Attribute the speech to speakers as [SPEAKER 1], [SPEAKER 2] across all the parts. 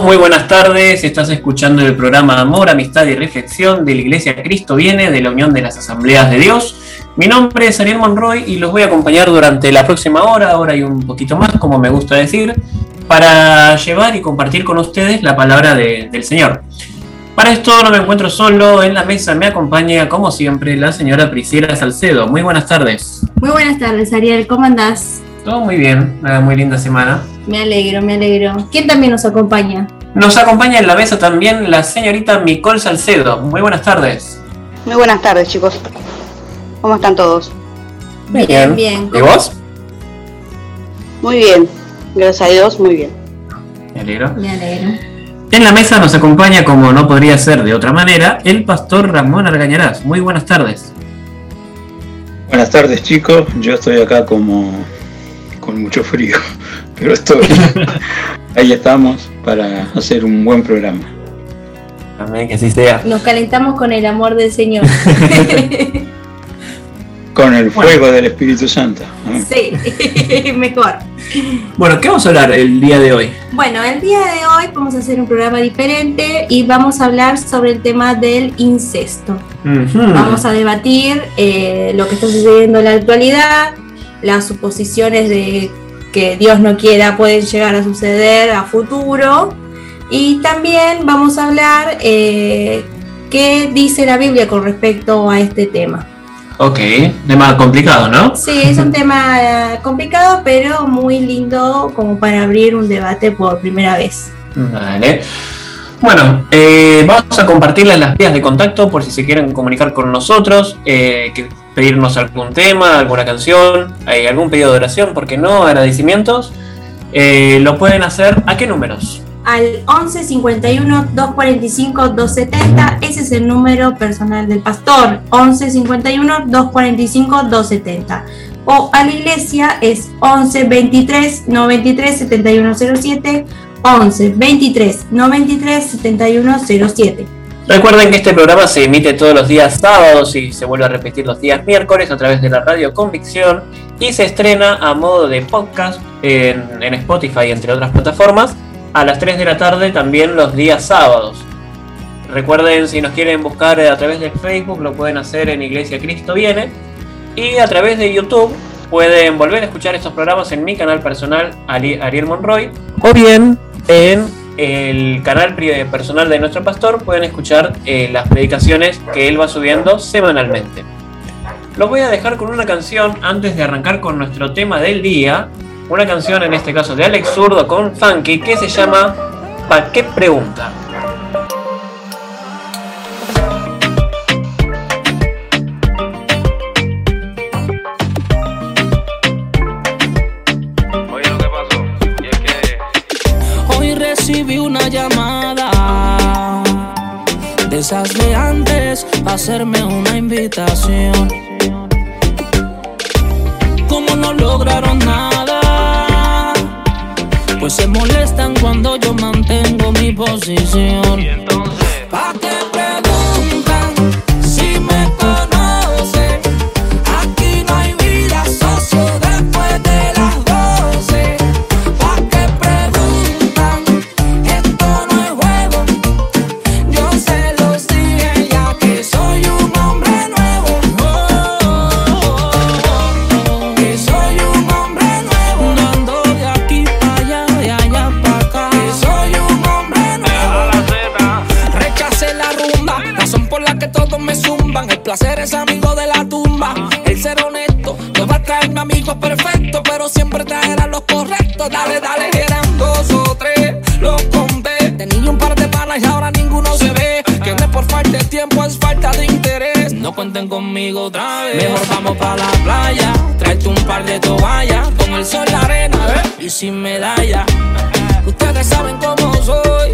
[SPEAKER 1] muy buenas tardes. Estás escuchando el programa Amor, Amistad y Reflexión de la Iglesia Cristo Viene de la Unión de las Asambleas de Dios. Mi nombre es Ariel Monroy y los voy a acompañar durante la próxima hora, ahora y un poquito más, como me gusta decir, para llevar y compartir con ustedes la palabra del Señor. Para esto no me encuentro solo, en la mesa me acompaña, como siempre, la señora Priscila Salcedo. Muy buenas tardes.
[SPEAKER 2] Muy buenas tardes, Ariel, ¿cómo andás?
[SPEAKER 1] Todo muy bien, una muy linda semana.
[SPEAKER 2] Me alegro, me alegro. ¿Quién también nos acompaña?
[SPEAKER 1] Nos acompaña en la mesa también la señorita Micol Salcedo. Muy buenas tardes.
[SPEAKER 3] Muy buenas tardes, chicos. ¿Cómo están todos?
[SPEAKER 2] Bien, bien.
[SPEAKER 1] ¿Y vos?
[SPEAKER 3] Muy bien. Gracias a Dios, muy bien.
[SPEAKER 1] Me alegro.
[SPEAKER 2] Me alegro.
[SPEAKER 1] En la mesa nos acompaña, como no podría ser de otra manera, el pastor Ramón Argañarás. Muy buenas tardes.
[SPEAKER 4] Buenas tardes, chicos. Yo estoy acá como con mucho frío, pero estoy. Ahí estamos para hacer un buen programa.
[SPEAKER 1] Amén, que así sea.
[SPEAKER 2] Nos calentamos con el amor del Señor.
[SPEAKER 4] Con el fuego del Espíritu Santo.
[SPEAKER 2] sí, mejor.
[SPEAKER 1] Bueno, ¿qué vamos a hablar el día de hoy?
[SPEAKER 2] Bueno, el día de hoy vamos a hacer un programa diferente y vamos a hablar sobre el tema del incesto. Vamos a debatir eh, lo que está sucediendo en la actualidad, las suposiciones de que Dios no quiera pueden llegar a suceder a futuro. Y también vamos a hablar eh, qué dice la Biblia con respecto a este tema.
[SPEAKER 1] Ok, tema complicado, ¿no?
[SPEAKER 2] Sí, es un tema eh, complicado, pero muy lindo como para abrir un debate por primera vez.
[SPEAKER 1] Vale. Bueno, eh, vamos a compartirles las vías de contacto por si se quieren comunicar con nosotros, eh, que pedirnos algún tema, alguna canción, eh, algún pedido de oración, ¿por qué no? Agradecimientos. Eh, lo pueden hacer a qué números?
[SPEAKER 2] Al 11 51 245 270, ese es el número personal del pastor. 11 51 245 270. O a la iglesia es 11 23 93 7107. 11 23 93 7107.
[SPEAKER 1] Recuerden que este programa se emite todos los días sábados y se vuelve a repetir los días miércoles a través de la radio Convicción y se estrena a modo de podcast en, en Spotify, entre otras plataformas, a las 3 de la tarde también los días sábados. Recuerden, si nos quieren buscar a través de Facebook, lo pueden hacer en Iglesia Cristo Viene. Y a través de YouTube pueden volver a escuchar estos programas en mi canal personal, Ariel Monroy. O bien en el canal personal de nuestro pastor pueden escuchar eh, las predicaciones que él va subiendo semanalmente. Los voy a dejar con una canción antes de arrancar con nuestro tema del día. Una canción en este caso de Alex Zurdo con Funky que se llama ¿Pa qué pregunta?
[SPEAKER 5] Recibí una llamada de esas de antes hacerme una invitación. Como no lograron nada, pues se molestan cuando yo mantengo mi posición. Siempre traerá los correctos. Dale, dale, eran dos o tres, los conté. Tenía un par de panas y ahora ninguno se ve. Que no es por falta de tiempo, es falta de interés. No cuenten conmigo otra vez. Mejor vamos para la playa. Tráete un par de toallas. Con el sol, la arena y sin medalla. Ustedes saben cómo soy.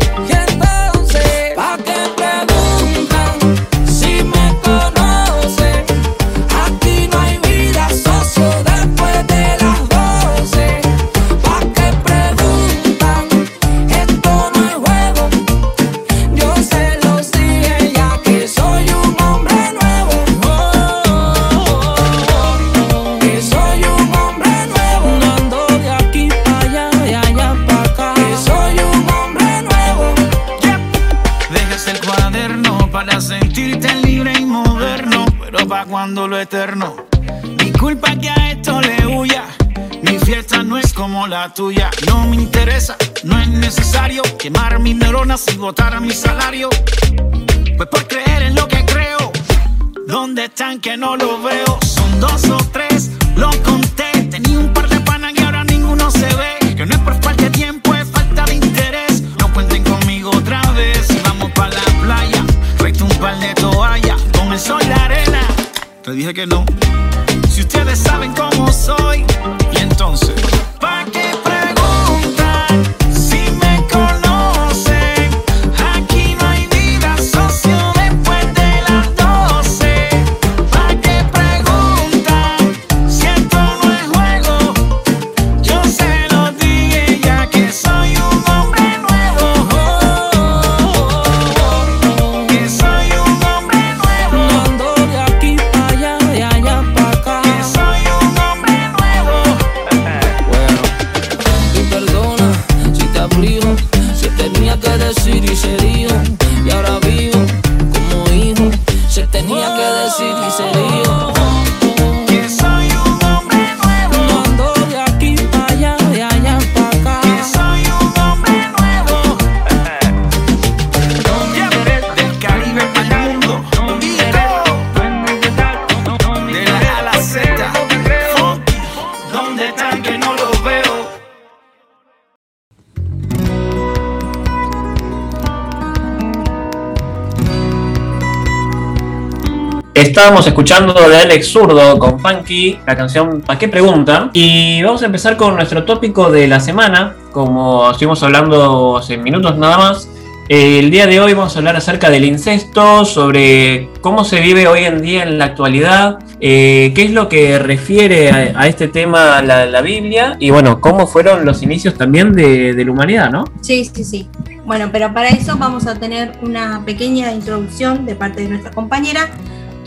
[SPEAKER 1] Estábamos escuchando de Alex Zurdo con Funky, la canción ¿Pa qué pregunta? Y vamos a empezar con nuestro tópico de la semana. Como estuvimos hablando hace minutos nada más, el día de hoy vamos a hablar acerca del incesto, sobre cómo se vive hoy en día en la actualidad, eh, qué es lo que refiere a, a este tema la, la Biblia y bueno, cómo fueron los inicios también de, de la humanidad, ¿no?
[SPEAKER 2] Sí, sí, sí. Bueno, pero para eso vamos a tener una pequeña introducción de parte de nuestra compañera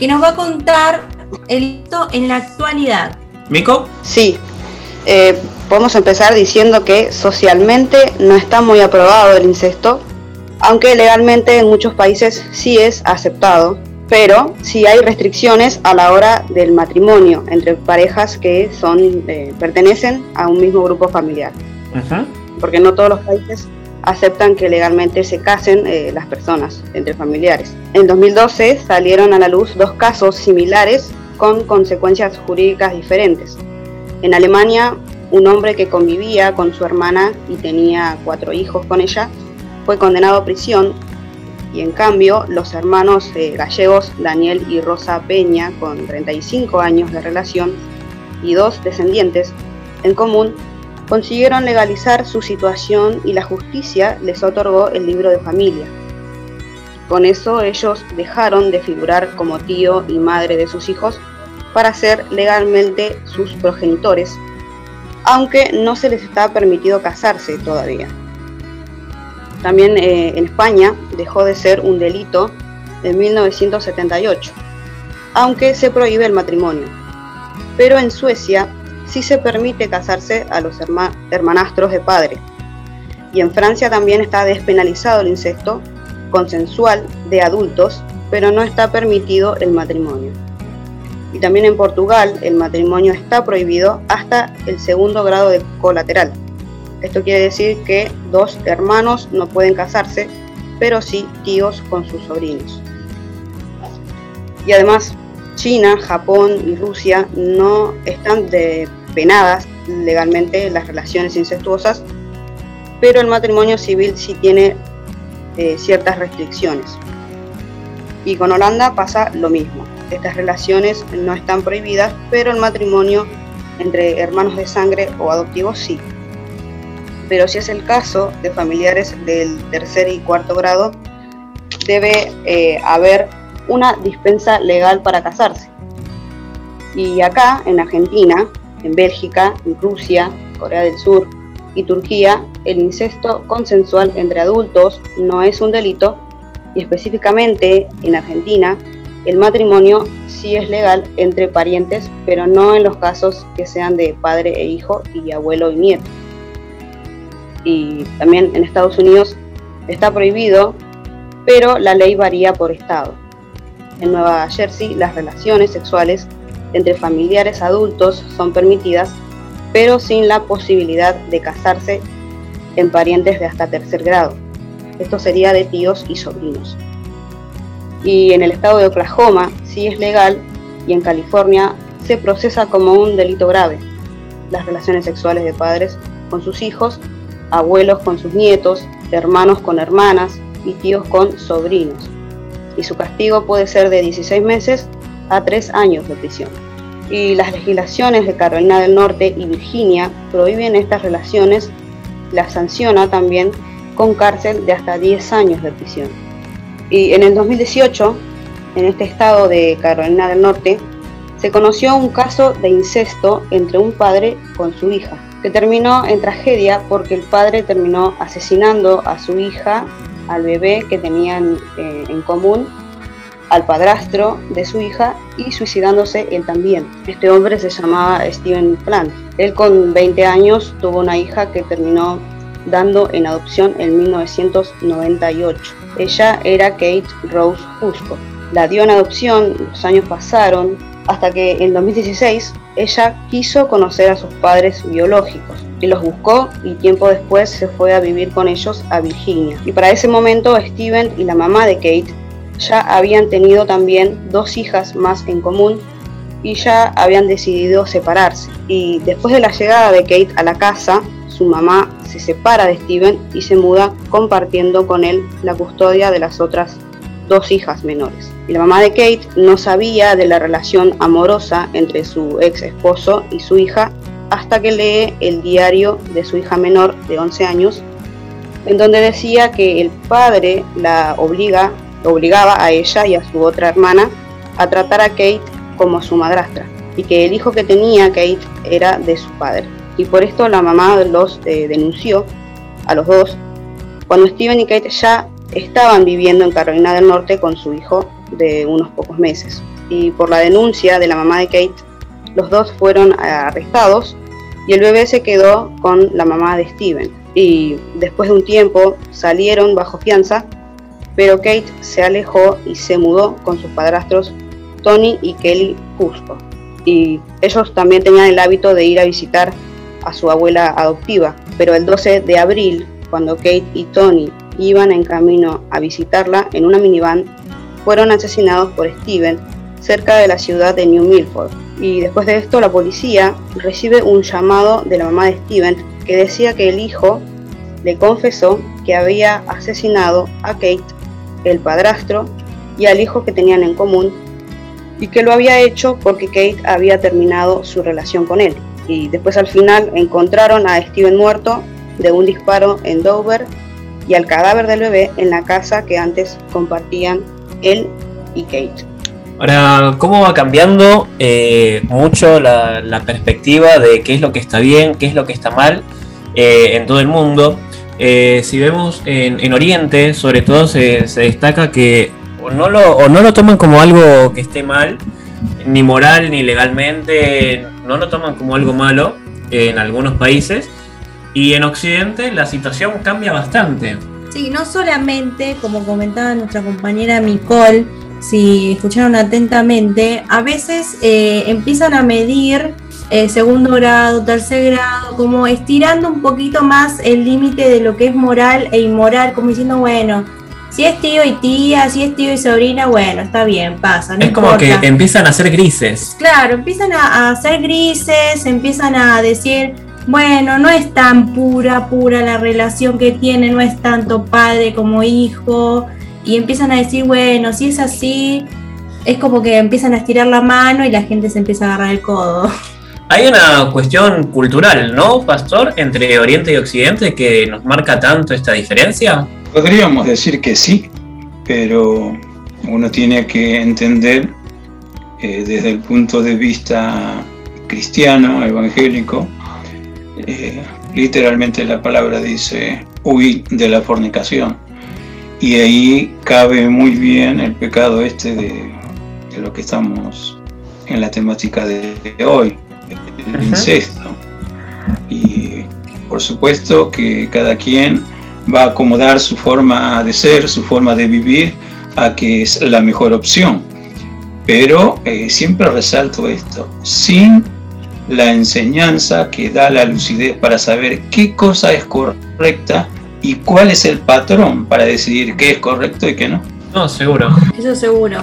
[SPEAKER 2] que nos va a contar el hito en la actualidad.
[SPEAKER 1] ¿Mico?
[SPEAKER 3] Sí, eh, podemos empezar diciendo que socialmente no está muy aprobado el incesto, aunque legalmente en muchos países sí es aceptado, pero sí hay restricciones a la hora del matrimonio entre parejas que son eh, pertenecen a un mismo grupo familiar,
[SPEAKER 1] Ujú.
[SPEAKER 3] porque no todos los países aceptan que legalmente se casen eh, las personas entre familiares. En 2012 salieron a la luz dos casos similares con consecuencias jurídicas diferentes. En Alemania, un hombre que convivía con su hermana y tenía cuatro hijos con ella fue condenado a prisión y en cambio los hermanos eh, gallegos Daniel y Rosa Peña, con 35 años de relación y dos descendientes en común, consiguieron legalizar su situación y la justicia les otorgó el libro de familia. Con eso ellos dejaron de figurar como tío y madre de sus hijos para ser legalmente sus progenitores, aunque no se les está permitido casarse todavía. También eh, en España dejó de ser un delito en 1978, aunque se prohíbe el matrimonio. Pero en Suecia sí se permite casarse a los herma- hermanastros de padre. Y en Francia también está despenalizado el incesto consensual de adultos, pero no está permitido el matrimonio. Y también en Portugal el matrimonio está prohibido hasta el segundo grado de colateral. Esto quiere decir que dos hermanos no pueden casarse, pero sí tíos con sus sobrinos. Y además, China, Japón y Rusia no están de penadas legalmente las relaciones incestuosas, pero el matrimonio civil sí tiene eh, ciertas restricciones. Y con Holanda pasa lo mismo. Estas relaciones no están prohibidas, pero el matrimonio entre hermanos de sangre o adoptivos sí. Pero si es el caso de familiares del tercer y cuarto grado, debe eh, haber una dispensa legal para casarse. Y acá, en Argentina, en Bélgica, Rusia, Corea del Sur y Turquía, el incesto consensual entre adultos no es un delito y específicamente en Argentina el matrimonio sí es legal entre parientes, pero no en los casos que sean de padre e hijo y abuelo y nieto. Y también en Estados Unidos está prohibido, pero la ley varía por estado. en Nueva Jersey las relaciones sexuales entre familiares adultos son permitidas, pero sin la posibilidad de casarse en parientes de hasta tercer grado. Esto sería de tíos y sobrinos. Y en el estado de Oklahoma sí es legal y en California se procesa como un delito grave las relaciones sexuales de padres con sus hijos, abuelos con sus nietos, hermanos con hermanas y tíos con sobrinos. Y su castigo puede ser de 16 meses a 3 años de prisión. Y las legislaciones de Carolina del Norte y Virginia prohíben estas relaciones, las sanciona también con cárcel de hasta 10 años de prisión. Y en el 2018, en este estado de Carolina del Norte, se conoció un caso de incesto entre un padre con su hija, que terminó en tragedia porque el padre terminó asesinando a su hija, al bebé que tenían eh, en común, al padrastro de su hija y suicidándose él también. Este hombre se llamaba Steven Plant. Él con 20 años tuvo una hija que terminó dando en adopción en 1998. Ella era Kate Rose Fusco. La dio en adopción, los años pasaron, hasta que en 2016 ella quiso conocer a sus padres biológicos y los buscó y tiempo después se fue a vivir con ellos a Virginia. Y para ese momento Steven y la mamá de Kate ya habían tenido también dos hijas más en común y ya habían decidido separarse. Y después de la llegada de Kate a la casa, su mamá se separa de Steven y se muda compartiendo con él la custodia de las otras dos hijas menores. Y la mamá de Kate no sabía de la relación amorosa entre su ex esposo y su hija hasta que lee el diario de su hija menor de 11 años, en donde decía que el padre la obliga, obligaba a ella y a su otra hermana a tratar a Kate como su madrastra y que el hijo que tenía Kate era de su padre. Y por esto la mamá los eh, denunció a los dos cuando Steven y Kate ya estaban viviendo en Carolina del Norte con su hijo de unos pocos meses. Y por la denuncia de la mamá de Kate, los dos fueron arrestados y el bebé se quedó con la mamá de Steven. Y después de un tiempo salieron bajo fianza, pero Kate se alejó y se mudó con sus padrastros Tony y Kelly Cusco. Y ellos también tenían el hábito de ir a visitar a su abuela adoptiva, pero el 12 de abril, cuando Kate y Tony iban en camino a visitarla en una minivan, fueron asesinados por Steven cerca de la ciudad de New Milford. Y después de esto la policía recibe un llamado de la mamá de Steven que decía que el hijo le confesó que había asesinado a Kate, el padrastro y al hijo que tenían en común y que lo había hecho porque Kate había terminado su relación con él. Y después al final encontraron a Steven muerto de un disparo en Dover y al cadáver del bebé en la casa que antes compartían él y Kate.
[SPEAKER 1] Ahora, ¿cómo va cambiando eh, mucho la, perspectiva de qué es lo que está bien, qué es lo que está mal eh, en todo el mundo? Eh, si vemos en, Oriente, sobre todo se, destaca que o no, lo, o no lo toman como algo que esté mal, ni moral ni legalmente, no lo toman como algo malo en algunos países, y en Occidente la situación cambia bastante.
[SPEAKER 2] Sí, no solamente, como comentaba nuestra compañera Nicole, si escucharon atentamente, a veces eh, empiezan a medir eh, segundo grado, tercer grado, como estirando un poquito más el límite de lo que es moral e inmoral, como diciendo, bueno, si es tío y tía, si es tío y sobrina, bueno, está bien, pasa.
[SPEAKER 1] es como que empiezan a ser grises.
[SPEAKER 2] Claro, empiezan a, a ser grises, empiezan a decir, bueno, no es tan pura, pura la relación que tiene, no es tanto padre como hijo, y empiezan a decir, bueno, si es así, es como que empiezan a estirar la mano y la gente se empieza a agarrar el codo.
[SPEAKER 1] Hay una cuestión cultural, ¿no, Pastor, entre Oriente y Occidente que nos marca tanto esta diferencia?
[SPEAKER 4] Podríamos decir que sí, pero uno tiene que entender eh, desde el punto de vista cristiano, evangélico, eh, literalmente la palabra dice huir de la fornicación. Y ahí cabe muy bien el pecado este de, lo que estamos en la temática de hoy, el incesto. Y por supuesto que cada quien va a acomodar su forma de ser, su forma de vivir a que es la mejor opción. Pero eh, siempre resalto esto, sin la enseñanza que da la lucidez para saber qué cosa es correcta y cuál es el patrón para decidir qué es correcto y qué no.
[SPEAKER 1] No, seguro.
[SPEAKER 2] Eso seguro.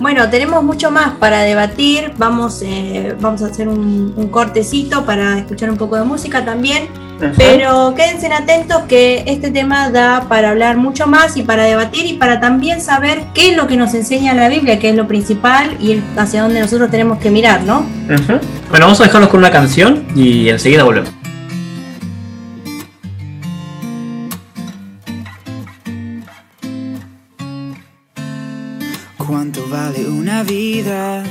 [SPEAKER 2] Bueno, tenemos mucho más para debatir. Vamos, eh, vamos a hacer un, un cortecito para escuchar un poco de música también. Pero quédense atentos que este tema da para hablar mucho más y para debatir y para también saber qué es lo que nos enseña la Biblia, qué es lo principal y hacia dónde nosotros tenemos que mirar, ¿no?
[SPEAKER 1] Bueno, vamos a dejarlos con una canción y enseguida volvemos.
[SPEAKER 6] Vida?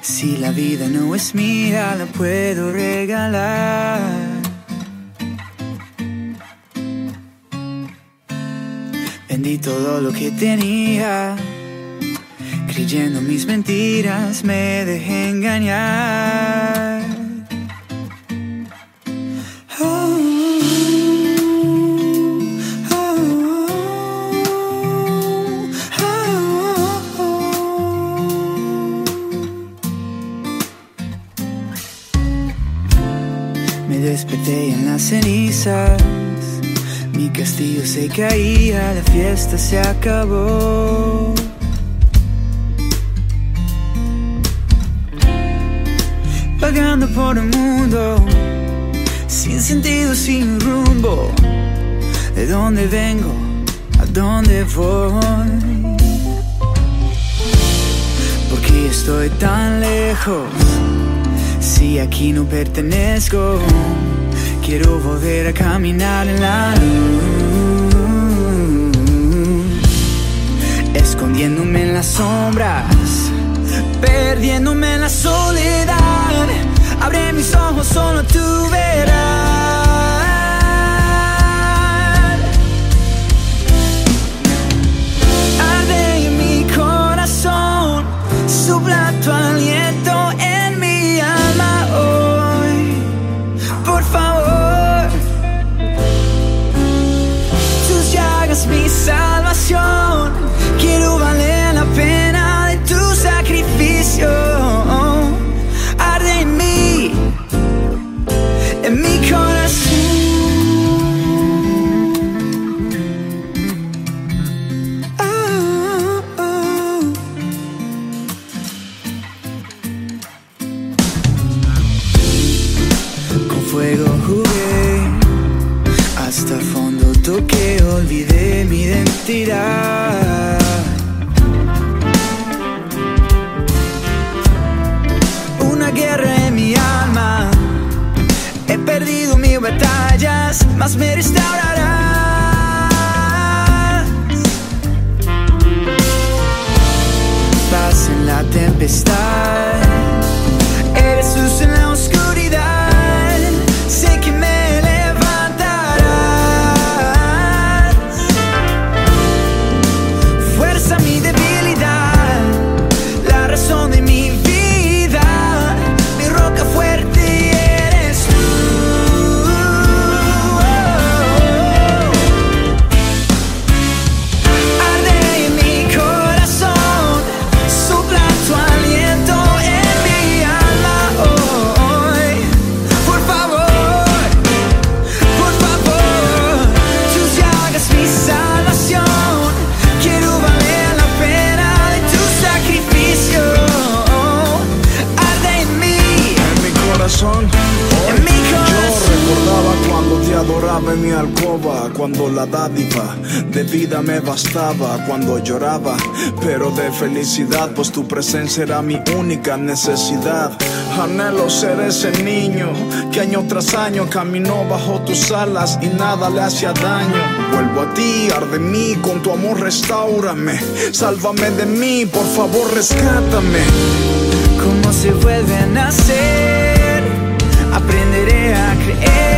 [SPEAKER 6] Si la vida no es mía, la puedo regalar. Vendí todo lo que tenía, creyendo mis mentiras, me dejé engañar. En las cenizas, mi castillo se caía, la fiesta se acabó. Vagando por el mundo, sin sentido, sin rumbo. ¿De dónde vengo? ¿A dónde voy? ¿Por qué estoy tan lejos? Si aquí no pertenezco, quiero volver a caminar en la luz, escondiéndome en las sombras, perdiéndome en la soledad. Abre mis ojos, solo tú verás. Arde en mi corazón, sopla tu aliento llagas
[SPEAKER 7] cuando lloraba, pero de felicidad, pues tu presencia era mi única necesidad. Anhelo ser ese niño que año tras año caminó bajo tus alas y nada le hacía daño. Vuelvo a ti, arde mí, con tu amor restaurame, sálvame de mí, por favor rescátame.
[SPEAKER 6] cómo se vuelve a nacer. Aprenderé a creer,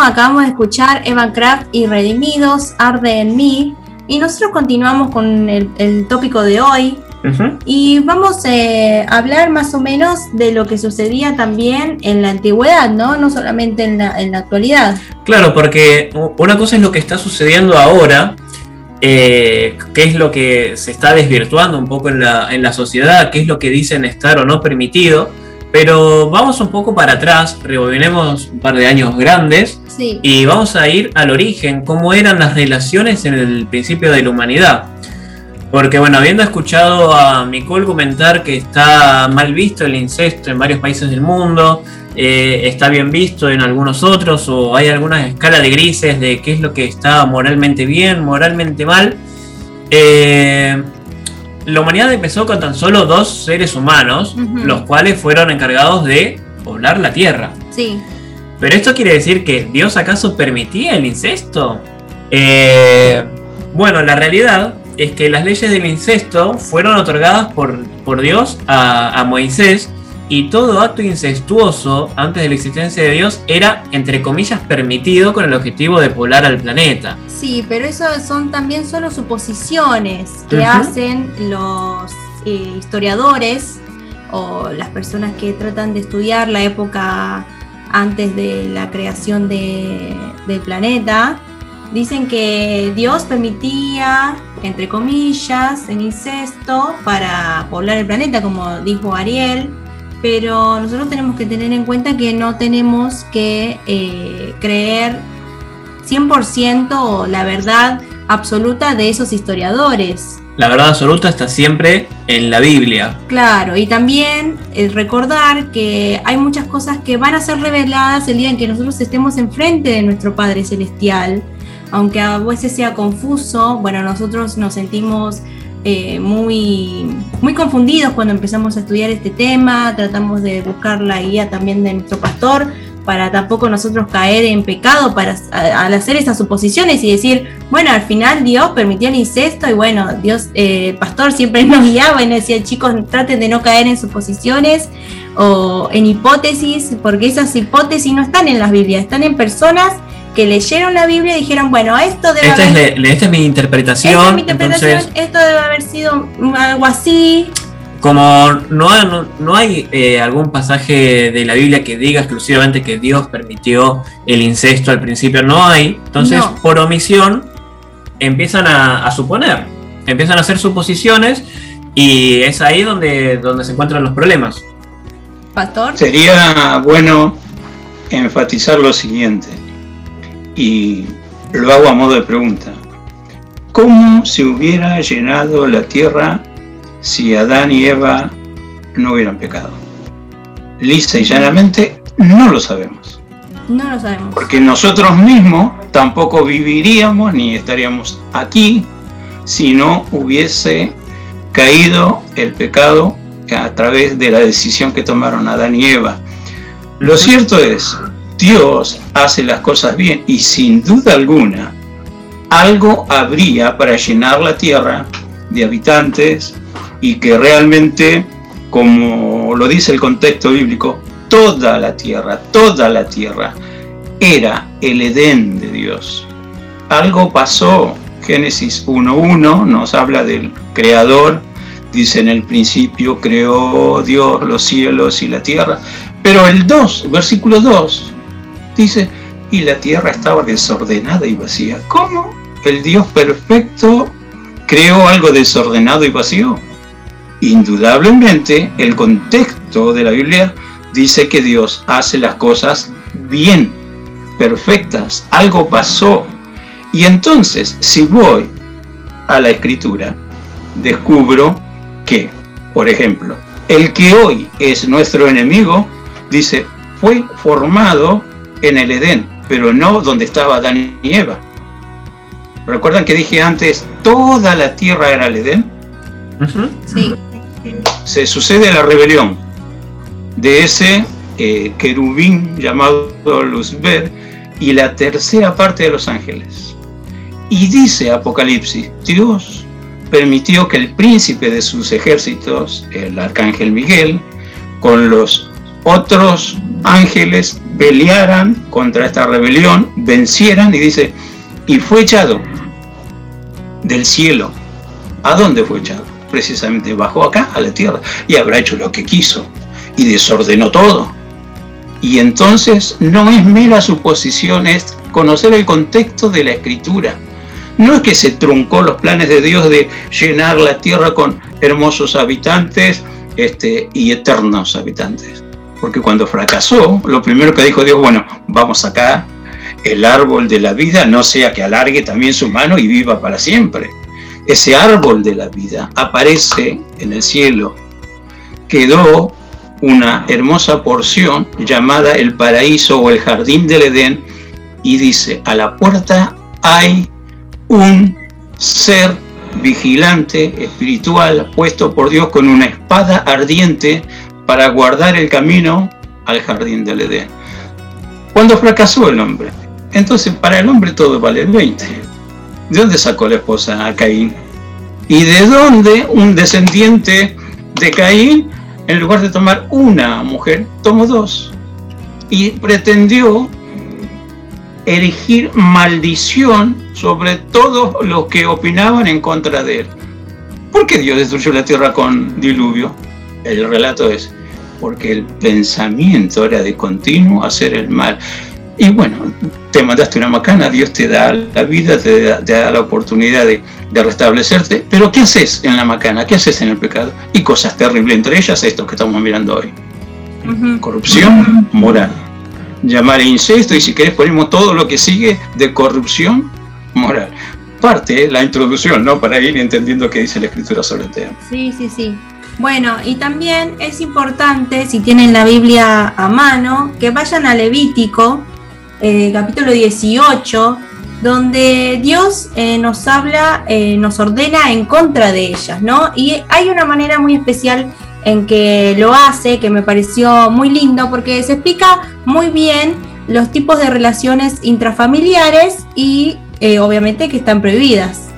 [SPEAKER 2] Bueno, acabamos de escuchar Evan Craft y Redimidos, Arde en mí. Y nosotros continuamos con el, el tópico de hoy. Y vamos eh, a hablar más o menos de lo que sucedía también en la antigüedad, ¿no? No solamente en la, en la actualidad.
[SPEAKER 1] Claro, porque una cosa es lo que está sucediendo ahora, eh, qué es lo que se está desvirtuando un poco en la, en la sociedad, qué es lo que dicen estar o no permitido, pero vamos un poco para atrás, rebobinemos un par de años grandes
[SPEAKER 2] Sí.
[SPEAKER 1] y vamos a ir al origen, cómo eran las relaciones en el principio de la humanidad. Porque bueno, habiendo escuchado a Nicole comentar que está mal visto el incesto en varios países del mundo, eh, está bien visto en algunos otros, o hay alguna escala de grises de qué es lo que está moralmente bien, moralmente mal, eh, la humanidad empezó con tan solo dos seres humanos, los cuales fueron encargados de poblar la tierra.
[SPEAKER 2] Sí.
[SPEAKER 1] ¿Pero esto quiere decir que Dios acaso permitía el incesto? Eh, bueno, la realidad es que las leyes del incesto fueron otorgadas por, por Dios a, a Moisés y todo acto incestuoso antes de la existencia de Dios era, entre comillas, permitido con el objetivo de poblar al planeta.
[SPEAKER 2] Sí, pero eso son también solo suposiciones que hacen los eh, historiadores o las personas que tratan de estudiar la época antes de la creación de- del planeta. Dicen que Dios permitía, entre comillas, el incesto para poblar el planeta, como dijo Ariel, pero nosotros tenemos que tener en cuenta que no tenemos que eh, creer 100% la verdad absoluta de esos historiadores.
[SPEAKER 1] La verdad absoluta está siempre en la Biblia.
[SPEAKER 2] Claro, y también eh, recordar que hay muchas cosas que van a ser reveladas el día en que nosotros estemos enfrente de nuestro Padre Celestial. Aunque a veces sea confuso, bueno, nosotros nos sentimos eh, muy, muy confundidos cuando empezamos a estudiar este tema, tratamos de buscar la guía también de nuestro pastor para tampoco nosotros caer en pecado para, al hacer esas suposiciones y decir, bueno, al final Dios permitió el incesto y bueno, Dios, eh, el pastor siempre nos guiaba y nos decía, chicos, traten de no caer en suposiciones o en hipótesis, porque esas hipótesis no están en las Biblias, están en personas que leyeron la Biblia y dijeron, bueno, esto debe
[SPEAKER 1] Esta es,
[SPEAKER 2] haber...
[SPEAKER 1] le- esta es mi interpretación.
[SPEAKER 2] esta es mi interpretación,
[SPEAKER 1] entonces,
[SPEAKER 2] esto debe haber sido algo así.
[SPEAKER 1] Como no, hay- no, no hay eh, algún pasaje de la Biblia que diga exclusivamente que Dios permitió el incesto al principio, no hay. Entonces,
[SPEAKER 2] No.
[SPEAKER 1] por omisión, empiezan a, a suponer, empiezan a hacer suposiciones y es ahí donde, donde se encuentran los problemas.
[SPEAKER 2] Pastor.
[SPEAKER 4] Sería bueno enfatizar lo siguiente, y lo hago a modo de pregunta. ¿Cómo se hubiera llenado la tierra si Adán y Eva no hubieran pecado? Lisa y llanamente no lo sabemos,
[SPEAKER 2] No lo sabemos.
[SPEAKER 4] porque nosotros mismos tampoco viviríamos ni estaríamos aquí si no hubiese caído el pecado a través de la decisión que tomaron Adán y Eva. Lo cierto es, Dios hace las cosas bien y sin duda alguna algo habría para llenar la tierra de habitantes y que realmente, como lo dice el contexto bíblico, toda la tierra, toda la tierra era el Edén de Dios. Algo pasó. Génesis 1.1 nos habla del creador, dice en el principio creó Dios los cielos y la tierra, pero el 2, versículo 2, dice, y la tierra estaba desordenada y vacía. ¿Cómo? El Dios perfecto creó algo desordenado y vacío. Indudablemente, el contexto de la Biblia dice que Dios hace las cosas bien, perfectas. Algo pasó. Y entonces, si voy a la escritura, descubro que, por ejemplo, el que hoy es nuestro enemigo, dice, fue formado en el Edén, pero no donde estaba Adán y Eva. ¿Recuerdan que dije antes, toda la tierra era el Edén?
[SPEAKER 2] Sí.
[SPEAKER 4] Se sucede la rebelión de ese eh, querubín llamado Luzber y la tercera parte de los ángeles. Y dice Apocalipsis, Dios permitió que el príncipe de sus ejércitos, el arcángel Miguel, con los otros ángeles pelearan contra esta rebelión, vencieran y dice, y fue echado del cielo. ¿A dónde fue echado? Precisamente bajó acá, a la tierra, y habrá hecho lo que quiso y desordenó todo. Y entonces no es mera suposición, es conocer el contexto de la escritura. No es que se truncó los planes de Dios de llenar la tierra con hermosos habitantes este, y eternos habitantes. Porque cuando fracasó, lo primero que dijo Dios, bueno, vamos acá, el árbol de la vida, no sea que alargue también su mano y viva para siempre. Ese árbol de la vida aparece en el cielo. Quedó una hermosa porción llamada el paraíso o el jardín del Edén y dice, a la puerta hay un ser vigilante espiritual puesto por Dios con una espada ardiente para guardar el camino al jardín del Edén. Cuando fracasó el hombre, entonces para el hombre todo vale el 20. ¿De dónde sacó la esposa a Caín? ¿Y de dónde un descendiente de Caín, en lugar de tomar una mujer, tomó dos? Y pretendió erigir maldición sobre todos los que opinaban en contra de él. ¿Por qué Dios destruyó la tierra con diluvio? El relato es, porque el pensamiento era de continuo hacer el mal. Y bueno, te mandaste una macana, Dios te da la vida, te da, te da la oportunidad de, de, restablecerte, pero ¿qué haces en la macana? ¿Qué haces en el pecado? Y cosas terribles, entre ellas esto que estamos mirando hoy. Uh -huh. Corrupción moral. Llamar incesto y si querés ponemos todo lo que sigue de corrupción moral. Parte la introducción, ¿no? Para ir entendiendo qué dice la escritura sobre el tema.
[SPEAKER 2] Sí, sí, sí. Bueno, y también es importante, si tienen la Biblia a mano, que vayan a Levítico, eh, capítulo 18, donde Dios eh, nos habla, eh, nos ordena en contra de ellas, ¿no? Y hay una manera muy especial en que lo hace, que me pareció muy lindo, porque se explica muy bien los tipos de relaciones intrafamiliares y obviamente que están prohibidas.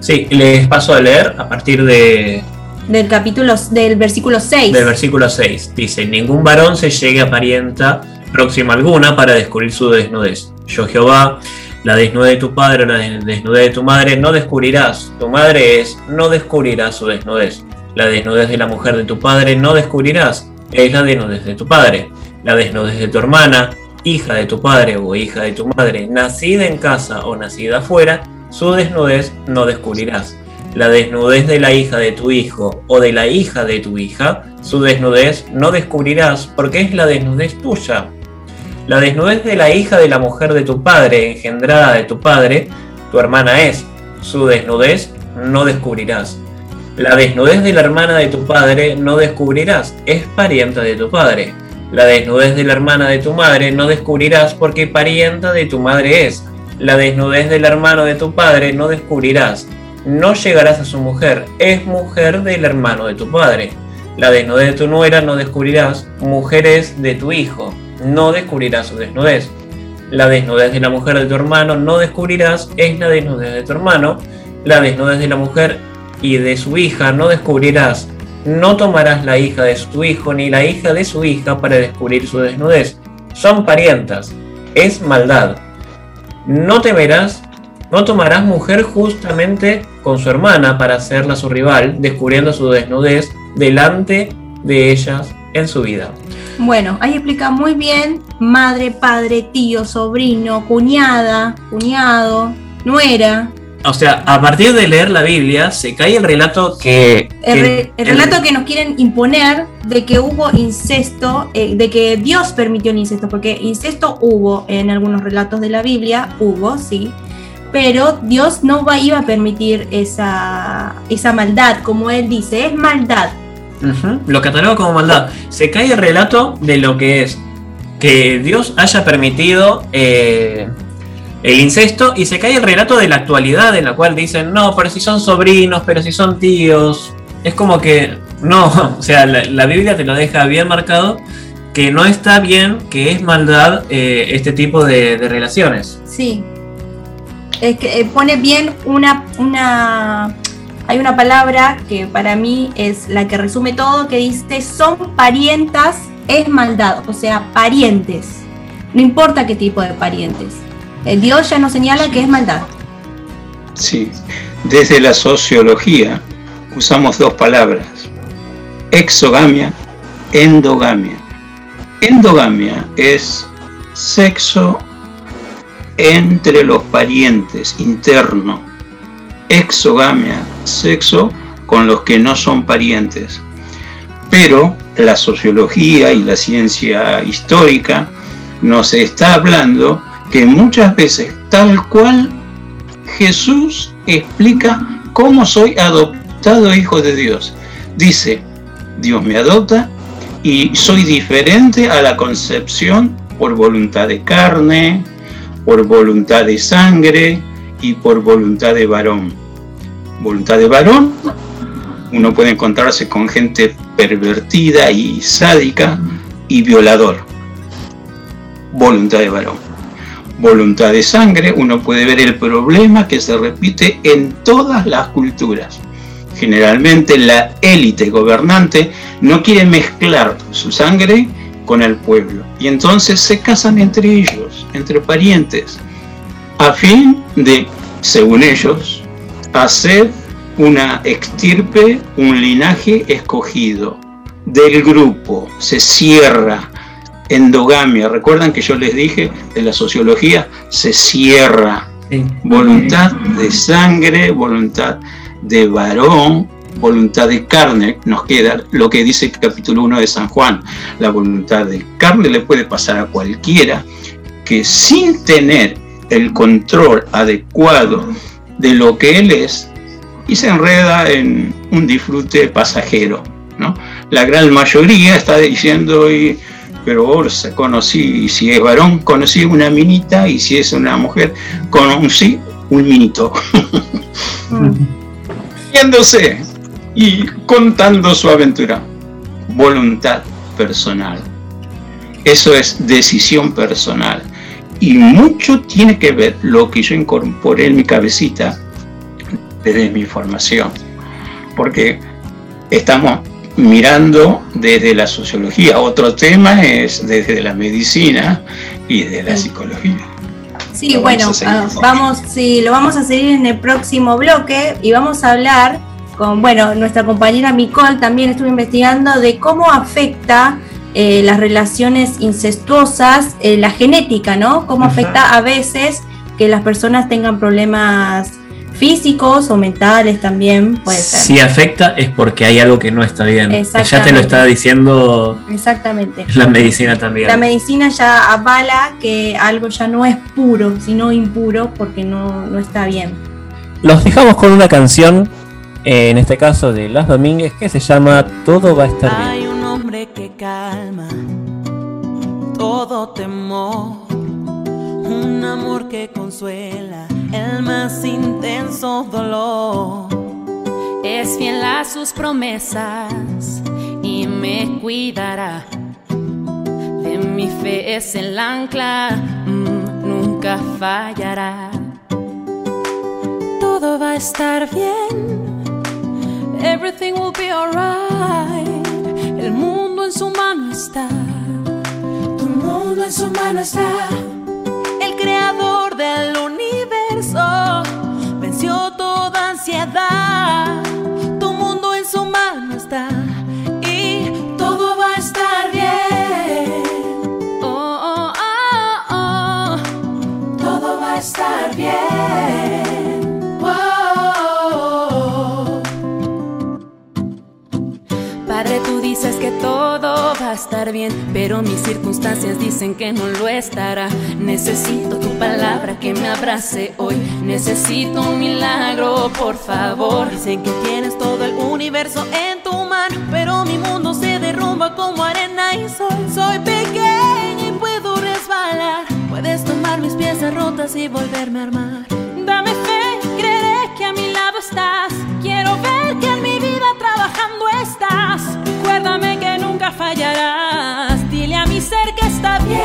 [SPEAKER 1] Sí, les paso a leer a partir de,
[SPEAKER 2] del capítulo del versículo 6.
[SPEAKER 1] Del versículo 6. Dice, ningún varón se llegue a parienta próxima alguna para descubrir su desnudez. Yo Jehová, la desnudez de tu padre la desnudez de tu madre no descubrirás. Tu madre es, no descubrirás su desnudez. La desnudez de la mujer de tu padre no descubrirás. Es la desnudez de tu padre. La desnudez de tu hermana, hija de tu padre o hija de tu madre, nacida en casa o nacida afuera, su desnudez no descubrirás la desnudez de la hija de tu hijo o de la hija de tu hija, su desnudez no descubrirás porque es la desnudez tuya. La desnudez de la hija de la mujer de tu padre, engendrada de tu padre, tu hermana es, su desnudez no descubrirás. La desnudez de la hermana de tu padre no descubrirás, es parienta de tu padre. La desnudez de la hermana de tu madre no descubrirás porque parienta de tu madre es. La desnudez del hermano de tu padre no descubrirás, no llegarás a su mujer, es mujer del hermano de tu padre. La desnudez de tu nuera no descubrirás, mujer es de tu hijo, no descubrirás su desnudez. La desnudez de la mujer de tu hermano no descubrirás, es la desnudez de tu hermano. La desnudez de la mujer y de su hija no descubrirás. No tomarás la hija de tu hijo ni la hija de su hija para descubrir su desnudez. Son parientas, es maldad. No temerás no tomarás mujer justamente con su hermana para hacerla su rival, descubriendo su desnudez delante de ellas en su vida.
[SPEAKER 2] Bueno, ahí explica muy bien madre, padre, tío, sobrino, cuñada, cuñado, nuera.
[SPEAKER 1] O sea, a partir de leer la Biblia se cae el relato que...
[SPEAKER 2] El, re, el relato que nos quieren imponer de que hubo incesto, eh, de que Dios permitió el incesto, porque incesto hubo en algunos relatos de la Biblia, hubo, sí, pero Dios no va, iba a permitir esa, esa maldad, como Él dice, es maldad.
[SPEAKER 1] Uh -huh. Lo cataloga como maldad. Se cae el relato de lo que es que Dios haya permitido eh, el incesto y se cae el relato de la actualidad en la cual dicen, no, pero si son sobrinos, pero si son tíos. Es como que, no, o sea, la, la Biblia te lo deja bien marcado que no está bien, que es maldad eh, este tipo de, de relaciones.
[SPEAKER 2] Sí, es que eh, pone bien una, una, hay una palabra que para mí es la que resume todo, que dice son parientas es maldad, o sea, parientes. No importa qué tipo de parientes. Eh, Dios ya nos señala que es maldad.
[SPEAKER 4] Sí, desde la sociología usamos dos palabras, exogamia, endogamia. Endogamia es sexo entre los parientes interno. Exogamia, sexo con los que no son parientes. Pero la sociología y la ciencia histórica nos está hablando que muchas veces, tal cual Jesús explica cómo soy adoptado hijo de Dios. Dice, Dios me adopta y soy diferente a la concepción por voluntad de carne, por voluntad de sangre y por voluntad de varón. Voluntad de varón, uno puede encontrarse con gente pervertida y sádica y violador. Voluntad de varón. Voluntad de sangre, uno puede ver el problema que se repite en todas las culturas. Generalmente la élite gobernante no quiere mezclar su sangre con el pueblo. Y entonces se casan entre ellos, entre parientes, a fin de, según ellos, hacer una extirpe, un linaje escogido del grupo, se cierra endogamia. Recuerdan que yo les dije de la sociología, se cierra. Voluntad de sangre, voluntad de varón, voluntad de carne, nos queda lo que dice el capítulo 1 de San Juan. La voluntad de carne le puede pasar a cualquiera que sin tener el control adecuado de lo que él es, y se enreda en un disfrute pasajero. ¿no? La gran mayoría está diciendo, y, pero vos conocí, y si es varón, conocí una minita, y si es una mujer, conocí un minito. Riéndose y contando su aventura. Voluntad personal. Eso es decisión personal. Y mucho tiene que ver lo que yo incorporé en mi cabecita desde mi formación. Porque estamos mirando desde la sociología. Otro tema es desde la medicina y de la psicología.
[SPEAKER 2] Sí, bueno, ah, vamos, sí, lo vamos a seguir en el próximo bloque y vamos a hablar con, bueno, nuestra compañera Micole también estuvo investigando de cómo afecta eh, las relaciones incestuosas, eh, la genética, ¿no? Cómo afecta a veces que las personas tengan problemas físicos o mentales también, puede ser.
[SPEAKER 1] Si afecta es porque hay algo que no está bien. Ya te lo está diciendo
[SPEAKER 2] Exactamente.
[SPEAKER 1] la medicina también.
[SPEAKER 2] La medicina ya avala que algo ya no es puro, sino impuro porque no, no está bien.
[SPEAKER 1] Los dejamos con una canción, en este caso de Las Domínguez, que se llama Todo va a estar bien.
[SPEAKER 8] Hay un hombre que calma todo temor, un amor que consuela el más intenso dolor.
[SPEAKER 9] Es fiel a sus promesas y me cuidará. De mi fe es el ancla, mm, nunca fallará.
[SPEAKER 8] Todo va a estar bien. Everything will be alright. El mundo en su mano está. Tu mundo en su mano está. El creador del universo venció toda ansiedad. Tu mundo en su mano está. Y todo va a estar bien.
[SPEAKER 9] Oh, oh, oh, oh.
[SPEAKER 8] Todo va a estar bien.
[SPEAKER 9] Todo va a estar bien, pero mis circunstancias dicen que no lo estará. Necesito tu palabra que me abrace hoy. Necesito un milagro, por favor.
[SPEAKER 8] Dicen que tienes todo el universo en tu mano, pero mi mundo se derrumba como arena y sol. Soy pequeña y puedo resbalar. Puedes tomar mis piezas rotas y volverme a armar.
[SPEAKER 9] Dame fe, creeré que a mi lado estás. Quiero ver Dile a mi ser que está bien.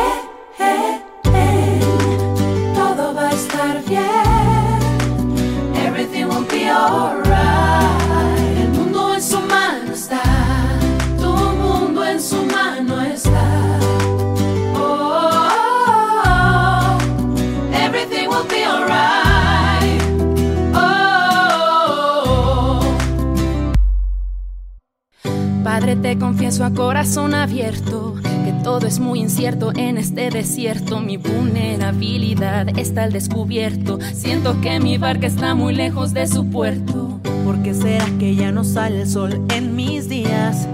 [SPEAKER 8] Todo va a estar bien. Everything will be alright.
[SPEAKER 10] Te confieso a corazón abierto que todo es muy incierto en este desierto. Mi vulnerabilidad está al descubierto. Siento que mi barca está muy lejos de su puerto.
[SPEAKER 8] ¿Por qué será que ya no sale el sol en mis días?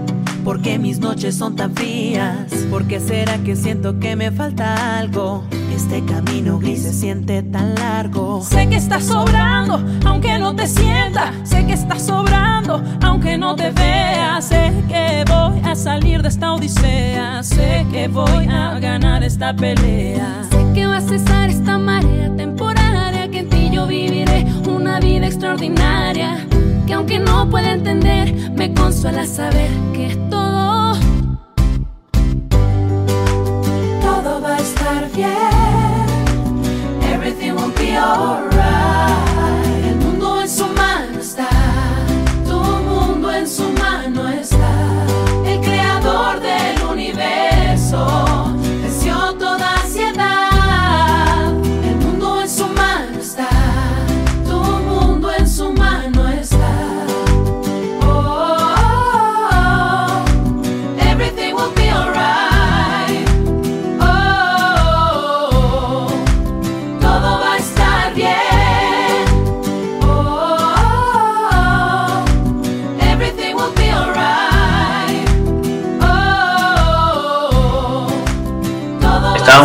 [SPEAKER 8] ¿Por qué mis noches son tan frías? ¿Por qué será que siento que me falta algo? Este camino gris se siente tan largo.
[SPEAKER 9] Sé que estás sobrando, aunque no te sienta. Sé que estás sobrando, aunque no te vea. Sé que voy a salir de esta odisea. Sé que voy a ganar esta pelea.
[SPEAKER 10] Sé que va a cesar esta marea temporaria. Que en ti yo viviré una vida extraordinaria. Que aunque no pueda entender, me consuela saber que todo,
[SPEAKER 9] todo va a estar bien. Everything will be alright.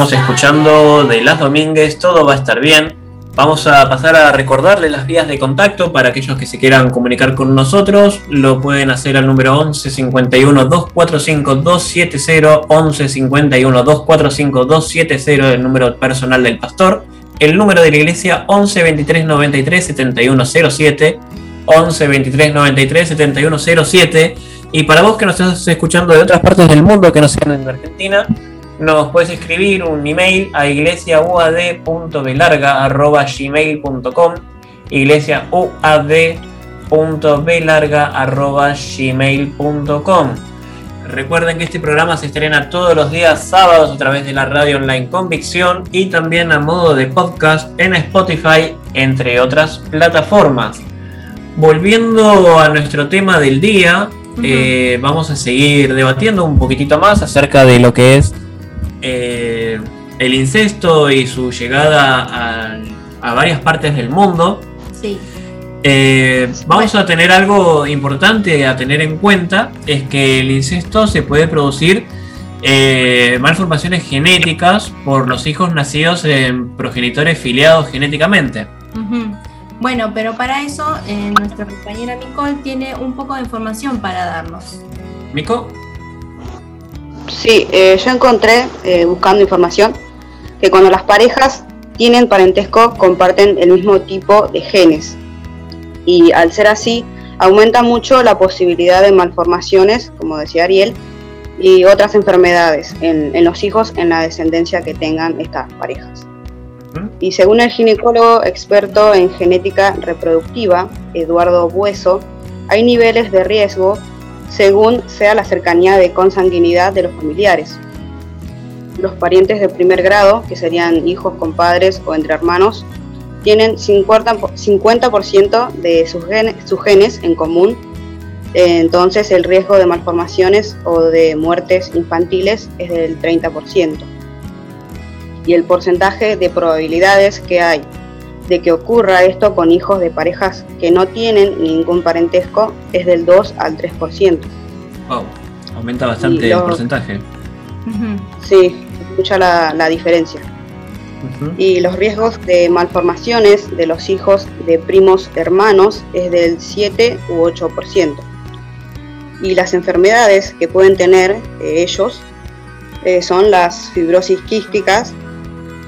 [SPEAKER 1] Estábamos escuchando de Las Domínguez, todo va a estar bien. Vamos a pasar a recordarle las vías de contacto para aquellos que se quieran comunicar con nosotros. Lo pueden hacer al número 11 51 245 270, 11 51 245 270, el número personal del pastor. El número de la iglesia 11 23 93 7107, 11 23 93 7107. Y para vos que nos estás escuchando de otras partes del mundo que no sean en Argentina, nos puedes escribir un email a iglesiauad.belarga.gmail.com iglesiauad.belarga.gmail.com Recuerden que este programa se estrena todos los días sábados a través de la radio online Convicción y también a modo de podcast en Spotify, entre otras plataformas. Volviendo a nuestro tema del día, eh, vamos a seguir debatiendo un poquitito más acerca de lo que es eh, el incesto y su llegada a, a varias partes del mundo.
[SPEAKER 2] Sí.
[SPEAKER 1] Eh, vamos a tener algo importante a tener en cuenta, es que el incesto se puede producir eh, malformaciones genéticas por los hijos nacidos en progenitores filiados genéticamente.
[SPEAKER 2] Bueno, pero para eso eh, nuestra compañera Nicole tiene un poco de información para darnos.
[SPEAKER 1] ¿Mico?
[SPEAKER 3] Sí, eh, yo encontré, eh, buscando información, que cuando las parejas tienen parentesco comparten el mismo tipo de genes. Y al ser así, aumenta mucho la posibilidad de malformaciones, como decía Ariel, y otras enfermedades en, en los hijos en la descendencia que tengan estas parejas. Y según el ginecólogo experto en genética reproductiva, Eduardo Bueso, hay niveles de riesgo según sea la cercanía de consanguinidad de los familiares. Los parientes de primer grado, que serían hijos con padres o entre hermanos, tienen 50%, po- 50% de sus genes, sus genes en común, entonces el riesgo de malformaciones o de muertes infantiles es del 30%. Y el porcentaje de probabilidades que hay de que ocurra esto con hijos de parejas que no tienen ningún parentesco es del 2 al 3%.
[SPEAKER 1] Wow, aumenta bastante el porcentaje.
[SPEAKER 3] Sí, escucha la, la diferencia. Y los riesgos de malformaciones de los hijos de primos hermanos es del 7 u 8%. Y las enfermedades que pueden tener eh, ellos eh, son las fibrosis quísticas,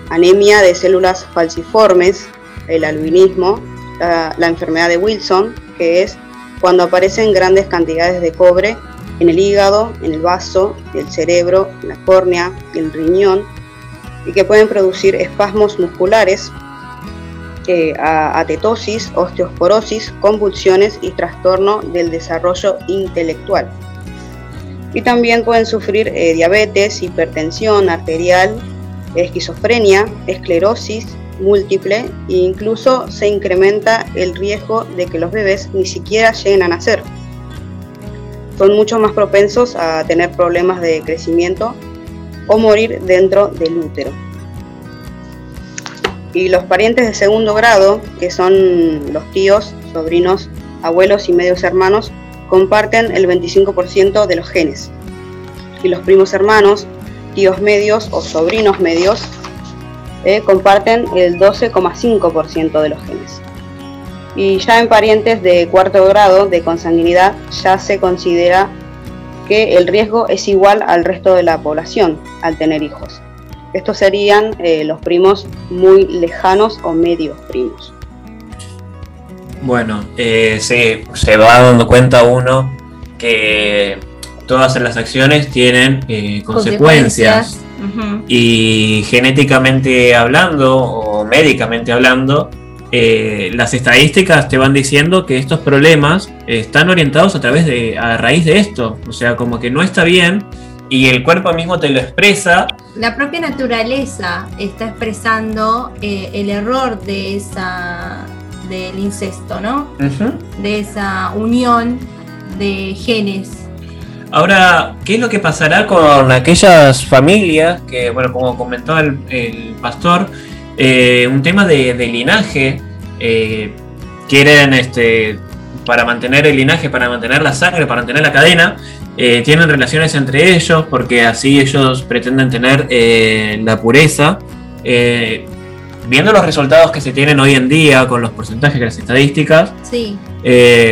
[SPEAKER 3] anemia de células falciformes, el albinismo, la, enfermedad de Wilson, que es cuando aparecen grandes cantidades de cobre en el hígado, en el vaso, el cerebro, la córnea, el riñón, y que pueden producir espasmos musculares, atetosis, osteosporosis, convulsiones y trastorno del desarrollo intelectual. Y también pueden sufrir eh, diabetes, hipertensión arterial, esquizofrenia, esclerosis múltiple e incluso se incrementa el riesgo de que los bebés ni siquiera lleguen a nacer. son mucho más propensos a tener problemas de crecimiento o morir dentro del útero. Y los parientes de segundo grado, que son los tíos, sobrinos, abuelos y medios hermanos, comparten el 25% de los genes. Y los primos hermanos, tíos medios o sobrinos medios, eh, comparten el 12,5% de los genes. Y ya en parientes de cuarto grado de consanguinidad ya se considera que el riesgo es igual al resto de la población al tener hijos. Estos serían eh, los primos muy lejanos o medios primos.
[SPEAKER 1] Bueno, eh, se, se va dando cuenta uno que todas las acciones tienen eh, consecuencias. Y genéticamente hablando o médicamente hablando, eh, las estadísticas te van diciendo que estos problemas están orientados a través de, a raíz de esto. O sea, como que no está bien y el cuerpo mismo te lo expresa.
[SPEAKER 2] La propia naturaleza está expresando eh, el error de esa del incesto, ¿no? De esa unión de genes.
[SPEAKER 1] Ahora, ¿qué es lo que pasará con aquellas familias que, bueno, como comentó el, el pastor, eh, un tema de, de linaje, eh, quieren, este, para mantener el linaje, para mantener la sangre, para mantener la cadena, eh, tienen relaciones entre ellos porque así ellos pretenden tener eh, la pureza. Viendo los resultados que se tienen hoy en día con los porcentajes de las estadísticas,
[SPEAKER 2] Sí.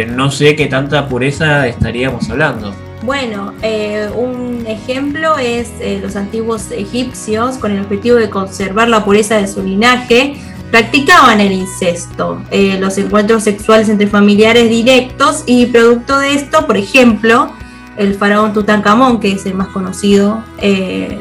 [SPEAKER 1] no sé qué tanta pureza estaríamos hablando.
[SPEAKER 2] Bueno, eh, un ejemplo es eh, los antiguos egipcios, con el objetivo de conservar la pureza de su linaje, practicaban el incesto, eh, los encuentros sexuales entre familiares directos y producto de esto, por ejemplo, el faraón Tutankamón, que es el más conocido,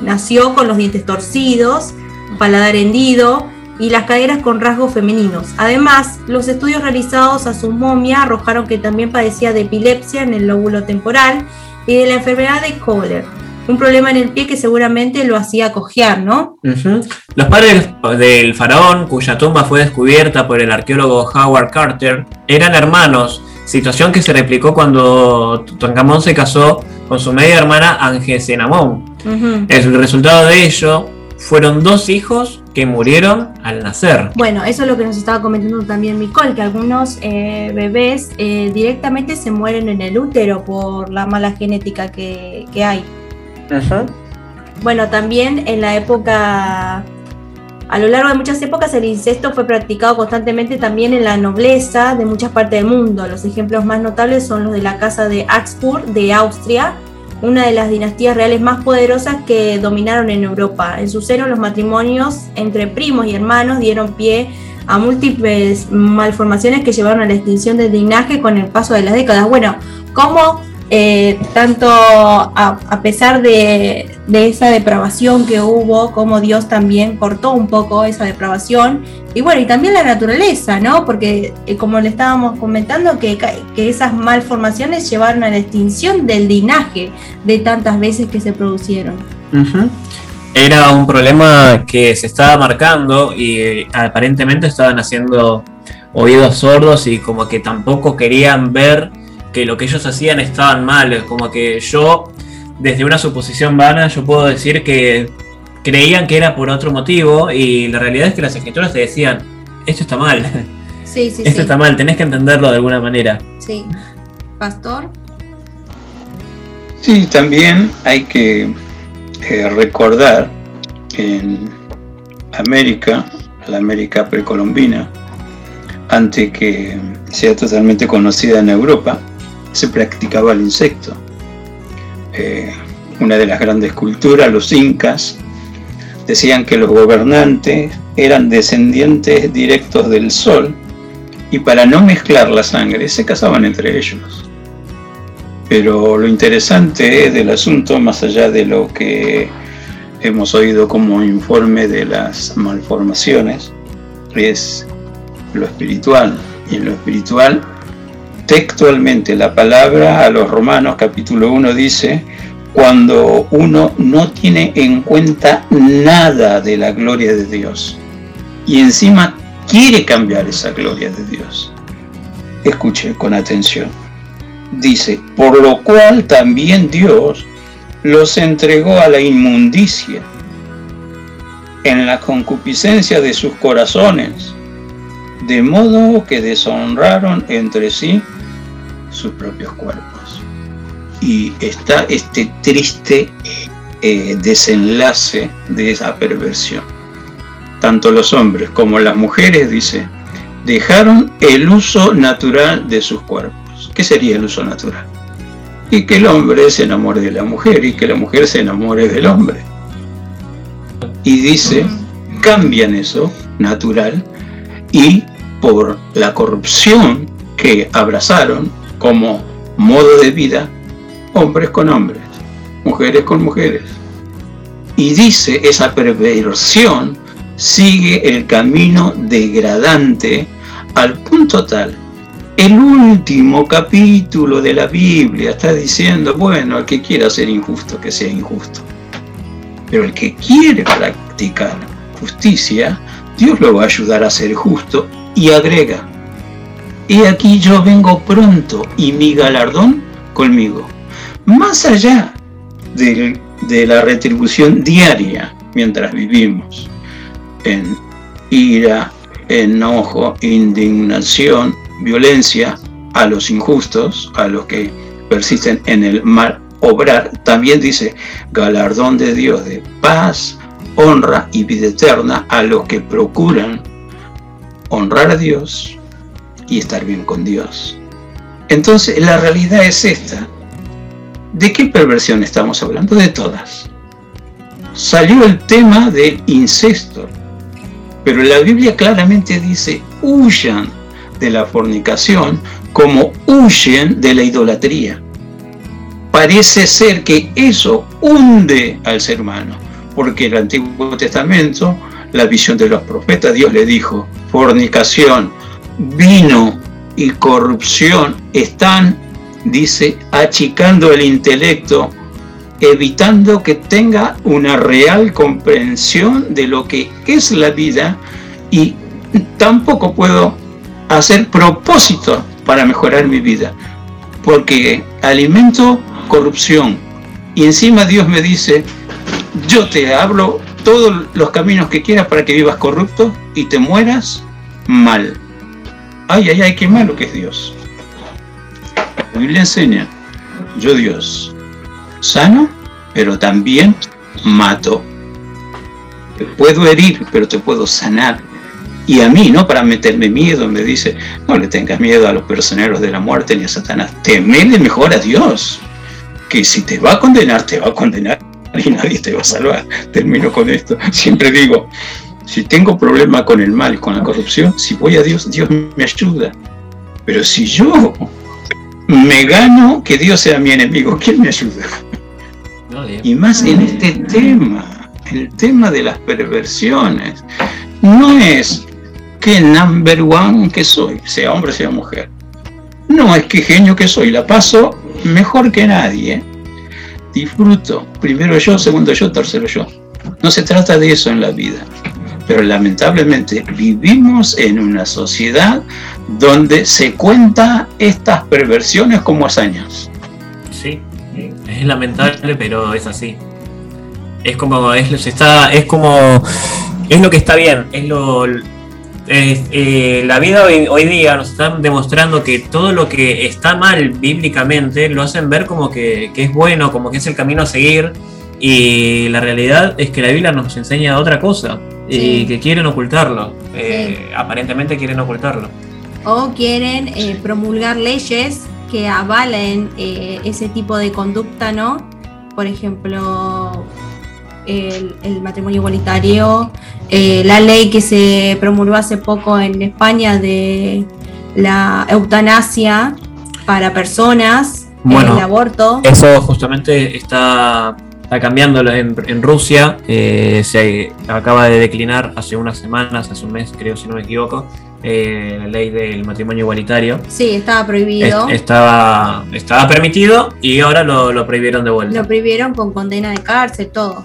[SPEAKER 2] nació con los dientes torcidos, paladar hendido y las caderas con rasgos femeninos. Además, los estudios realizados a su momia arrojaron que también padecía de epilepsia en el lóbulo temporal y de la enfermedad de Kohler, un problema en el pie que seguramente lo hacía cojear, ¿no?
[SPEAKER 1] Los padres del faraón, cuya tumba fue descubierta por el arqueólogo Howard Carter, eran hermanos, situación que se replicó cuando Tutankamón se casó con su media hermana Angesenamón.
[SPEAKER 2] Ujú.
[SPEAKER 1] El resultado de ello fueron dos hijos que murieron al nacer.
[SPEAKER 2] Bueno, eso es lo que nos estaba comentando también Nicole, que algunos eh, bebés eh, directamente se mueren en el útero por la mala genética que, que hay. Bueno, también en la época, a lo largo de muchas épocas, el incesto fue practicado constantemente también en la nobleza de muchas partes del mundo. Los ejemplos más notables son los de la casa de Habsburg de Austria, una de las dinastías reales más poderosas que dominaron en Europa. En su seno, los matrimonios entre primos y hermanos dieron pie a múltiples malformaciones que llevaron a la extinción del linaje con el paso de las décadas. Bueno, como eh, tanto a pesar de, de esa depravación que hubo, como Dios también cortó un poco esa depravación, y bueno, y también la naturaleza, ¿no? Porque eh, como le estábamos comentando, que, que esas malformaciones llevaron a la extinción del linaje de tantas veces que se producieron.
[SPEAKER 1] Era un problema que se estaba marcando y eh, aparentemente estaban haciendo oídos sordos y como que tampoco querían ver que lo que ellos hacían estaban mal. Como que yo, desde una suposición vana, yo puedo decir que creían que era por otro motivo y la realidad es que las escrituras te decían, esto está mal,
[SPEAKER 2] Sí, sí,
[SPEAKER 1] esto
[SPEAKER 2] sí.
[SPEAKER 1] está mal, tenés que entenderlo de alguna manera.
[SPEAKER 2] Sí. Pastor.
[SPEAKER 4] Sí, también hay que eh, recordar que en América, la América precolombina, antes que sea totalmente conocida en Europa, se practicaba el insecto. Eh, una de las grandes culturas, los incas, decían que los gobernantes eran descendientes directos del sol y para no mezclar la sangre se casaban entre ellos. Pero lo interesante del asunto, más allá de lo que hemos oído como informe de las malformaciones, es lo espiritual. Y en lo espiritual, textualmente, la palabra a los Romanos capítulo 1 dice, cuando uno no tiene en cuenta nada de la gloria de Dios y encima quiere cambiar esa gloria de Dios. Escuche con atención. dice, por lo cual también Dios los entregó a la inmundicia en la concupiscencia de sus corazones, de modo que deshonraron entre sí sus propios cuerpos. Y está este triste eh, desenlace de esa perversión. Tanto los hombres como las mujeres, dice, dejaron el uso natural de sus cuerpos. ¿Qué sería el uso natural? Y que el hombre se enamore de la mujer y que la mujer se enamore del hombre. Y dice, cambian eso natural y por la corrupción que abrazaron como modo de vida, hombres con hombres, mujeres con mujeres. Y dice, esa perversión sigue el camino degradante al punto tal. El último capítulo de la Biblia está diciendo, bueno, el que quiera ser injusto, que sea injusto. Pero el que quiere practicar justicia, Dios lo va a ayudar a ser justo y agrega, y aquí yo vengo pronto y mi galardón conmigo. Más allá de la retribución diaria mientras vivimos en ira, enojo, indignación, violencia a los injustos, a los que persisten en el mal obrar, también dice galardón de Dios de paz, honra y vida eterna a los que procuran honrar a Dios y estar bien con Dios. Entonces, la realidad es esta. ¿De qué perversión estamos hablando? De todas. Salió el tema del incesto, pero la Biblia claramente dice, huyan de la fornicación como huyen de la idolatría. Parece ser que eso hunde al ser humano, porque el Antiguo Testamento, la visión de los profetas, Dios le dijo, fornicación, vino y corrupción están, dice, achicando el intelecto, evitando que tenga una real comprensión de lo que es la vida y tampoco puedo hacer propósito para mejorar mi vida, porque alimento corrupción y encima Dios me dice, yo te hablo todos los caminos que quieras para que vivas corrupto y te mueras mal. Ay, ay, ay, qué malo que es Dios. La Biblia enseña, yo Dios, sano, pero también mato. Te puedo herir, pero te puedo sanar. Y a mí, no para meterme miedo, me dice, no le tengas miedo a los personeros de la muerte ni a Satanás, temele mejor a Dios, que si te va a condenar, te va a condenar y nadie te va a salvar. Termino con esto. Siempre digo, si tengo problema con el mal, con la corrupción, si voy a Dios, Dios me ayuda. Pero si yo me gano que Dios sea mi enemigo, ¿quién me ayuda? Y más en este tema, el tema de las perversiones, no es que number one que soy, sea hombre, sea mujer. No es que genio que soy, la paso mejor que nadie. Disfruto, primero yo, segundo yo, tercero yo. No se trata de eso en la vida pero lamentablemente vivimos en una sociedad donde se cuenta estas perversiones como hazañas.
[SPEAKER 1] Sí, es lamentable, pero es así. Es como es, está, es como es lo que está bien, es lo eh, la vida hoy, hoy, día nos está demostrando que todo lo que está mal bíblicamente lo hacen ver como que, que es bueno, como que es el camino a seguir. Y la realidad es que la Biblia nos enseña otra cosa y que quieren ocultarlo. Eh, aparentemente quieren ocultarlo.
[SPEAKER 2] O quieren eh, promulgar leyes que avalen eh, ese tipo de conducta, ¿no? Por ejemplo, el, matrimonio igualitario, la ley que se promulgó hace poco en España de la eutanasia para personas, el aborto.
[SPEAKER 1] Eso justamente está está cambiando en, Rusia. Eh, se acaba de declinar hace unas semanas, hace un mes creo, si no me equivoco, eh, la ley del matrimonio igualitario.
[SPEAKER 2] Sí, estaba prohibido.
[SPEAKER 1] estaba, estaba permitido y ahora lo, prohibieron de vuelta.
[SPEAKER 2] Lo prohibieron con condena de cárcel, todo.